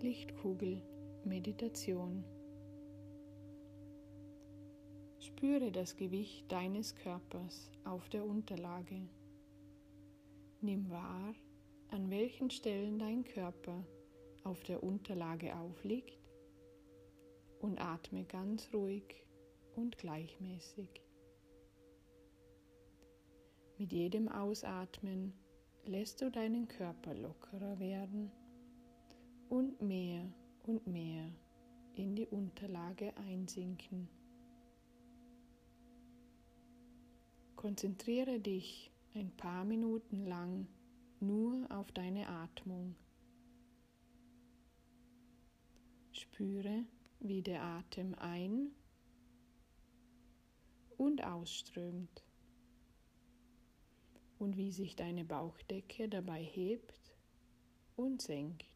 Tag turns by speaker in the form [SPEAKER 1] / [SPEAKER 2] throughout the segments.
[SPEAKER 1] Lichtkugel Meditation. Spüre das Gewicht deines Körpers auf der Unterlage. Nimm wahr, an welchen Stellen dein Körper auf der Unterlage aufliegt und atme ganz ruhig und gleichmäßig. Mit jedem Ausatmen lässt du deinen Körper lockerer werden und mehr und mehr in die Unterlage einsinken. Konzentriere dich ein paar Minuten lang nur auf deine Atmung. Spüre, wie der Atem ein und ausströmt und wie sich deine Bauchdecke dabei hebt und senkt.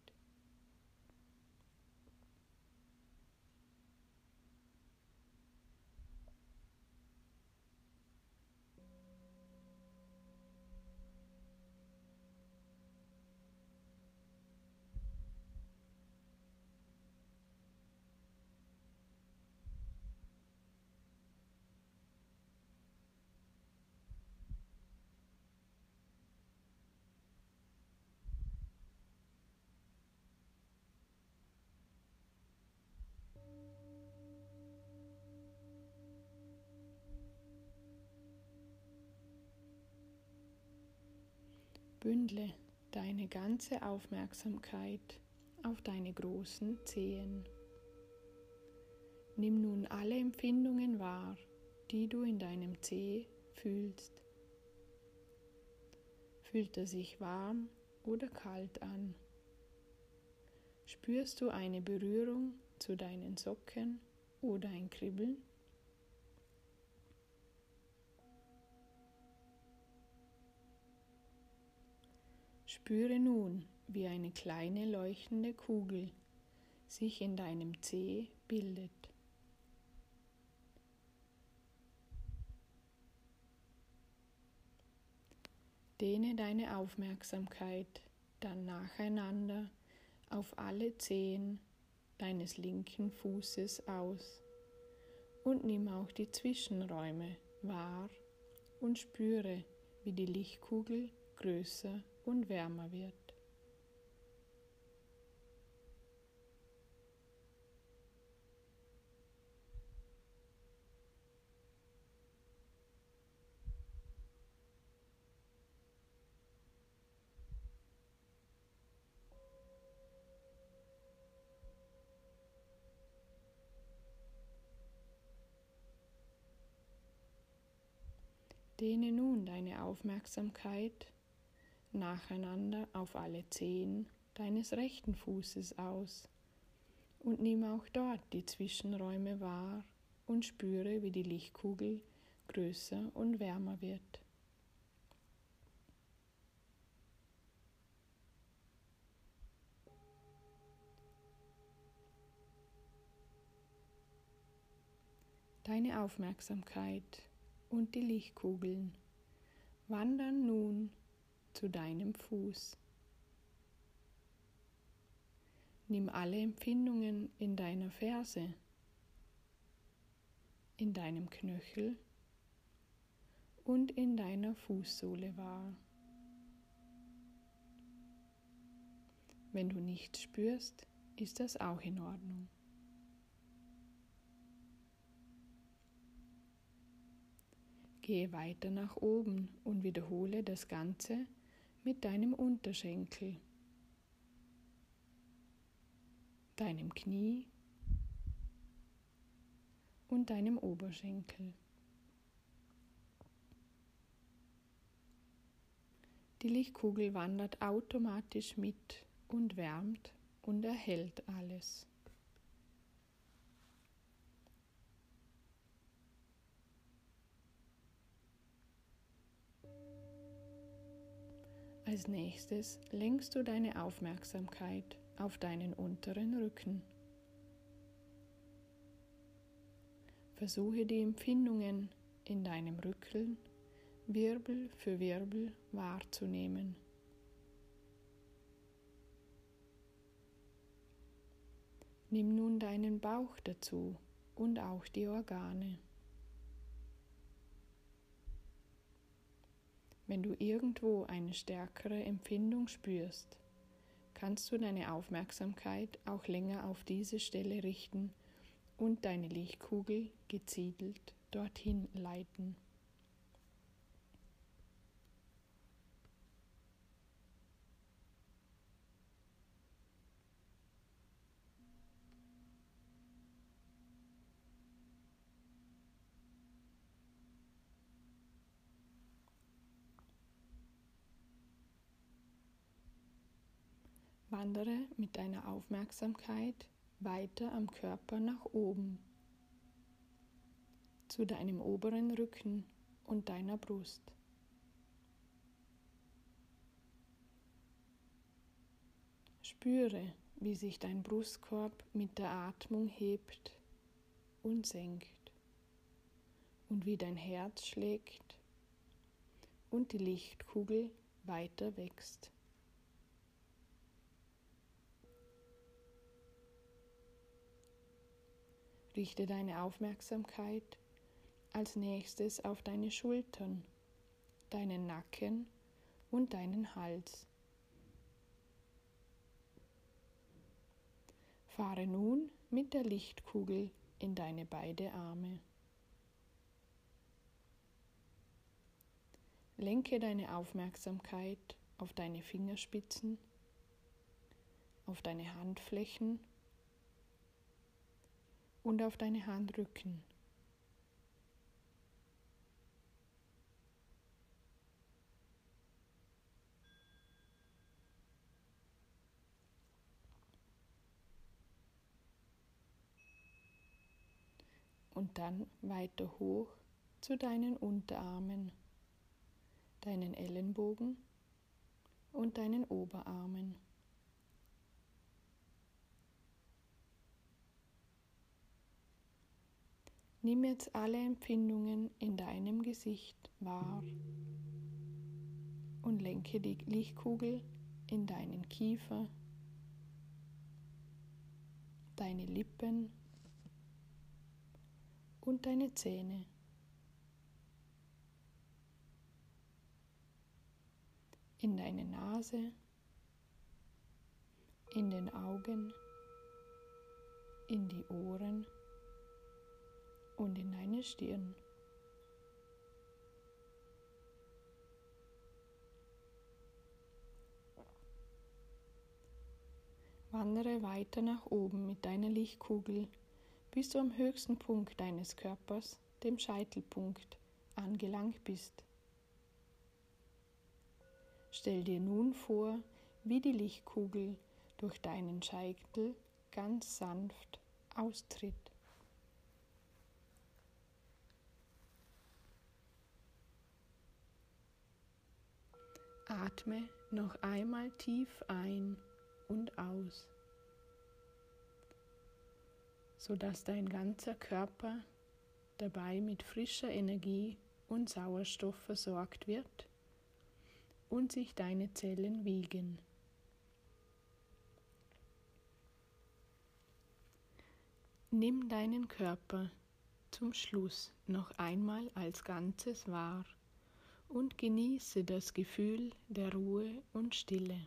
[SPEAKER 1] Bündle deine ganze Aufmerksamkeit auf deine großen Zehen. Nimm nun alle Empfindungen wahr, die du in deinem Zeh fühlst. Fühlt er sich warm oder kalt an? Spürst du eine Berührung zu deinen Socken oder ein Kribbeln? Spüre nun, wie eine kleine leuchtende Kugel sich in deinem Zeh bildet. Dehne deine Aufmerksamkeit dann nacheinander auf alle Zehen deines linken Fußes aus und nimm auch die Zwischenräume wahr und spüre, wie die Lichtkugel größer und wärmer wird. Dehne nun deine Aufmerksamkeit nacheinander auf alle Zehen deines rechten Fußes aus und nimm auch dort die Zwischenräume wahr und spüre, wie die Lichtkugel größer und wärmer wird. Deine Aufmerksamkeit und die Lichtkugeln wandern nun zu deinem Fuß. Nimm alle Empfindungen in deiner Ferse, in deinem Knöchel und in deiner Fußsohle wahr. Wenn du nichts spürst, ist das auch in Ordnung. Gehe weiter nach oben und wiederhole das Ganze mit deinem Unterschenkel, deinem Knie und deinem Oberschenkel. Die Lichtkugel wandert automatisch mit und wärmt und erhält alles. Als nächstes lenkst du deine Aufmerksamkeit auf deinen unteren Rücken. Versuche die Empfindungen in deinem Rücken Wirbel für Wirbel wahrzunehmen. Nimm nun deinen Bauch dazu und auch die Organe. Wenn du irgendwo eine stärkere Empfindung spürst, kannst du deine Aufmerksamkeit auch länger auf diese Stelle richten und deine Lichtkugel gezielt dorthin leiten. Wandere mit deiner Aufmerksamkeit weiter am Körper nach oben zu deinem oberen Rücken und deiner Brust. Spüre, wie sich dein Brustkorb mit der Atmung hebt und senkt und wie dein Herz schlägt und die Lichtkugel weiter wächst. Richte deine Aufmerksamkeit als nächstes auf deine Schultern, deinen Nacken und deinen Hals. Fahre nun mit der Lichtkugel in deine beide Arme. Lenke deine Aufmerksamkeit auf deine Fingerspitzen, auf deine Handflächen und auf deine Handrücken. Und dann weiter hoch zu deinen Unterarmen, deinen Ellenbogen und deinen Oberarmen. Nimm jetzt alle Empfindungen in deinem Gesicht wahr und lenke die Lichtkugel in deinen Kiefer, deine Lippen und deine Zähne. In deine Nase, in den Augen, in die Ohren und in deine Stirn. Wandere weiter nach oben mit deiner Lichtkugel, bis du am höchsten Punkt deines Körpers, dem Scheitelpunkt, angelangt bist. Stell dir nun vor, wie die Lichtkugel durch deinen Scheitel ganz sanft austritt. Atme noch einmal tief ein und aus, sodass dein ganzer Körper dabei mit frischer Energie und Sauerstoff versorgt wird und sich deine Zellen wiegen. Nimm deinen Körper zum Schluss noch einmal als Ganzes wahr und genieße das Gefühl der Ruhe und Stille.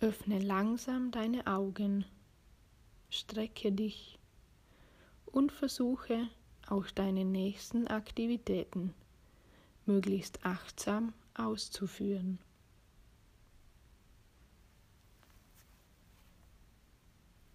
[SPEAKER 1] Öffne langsam deine Augen, strecke dich und versuche auch deine nächsten Aktivitäten möglichst achtsam auszuführen.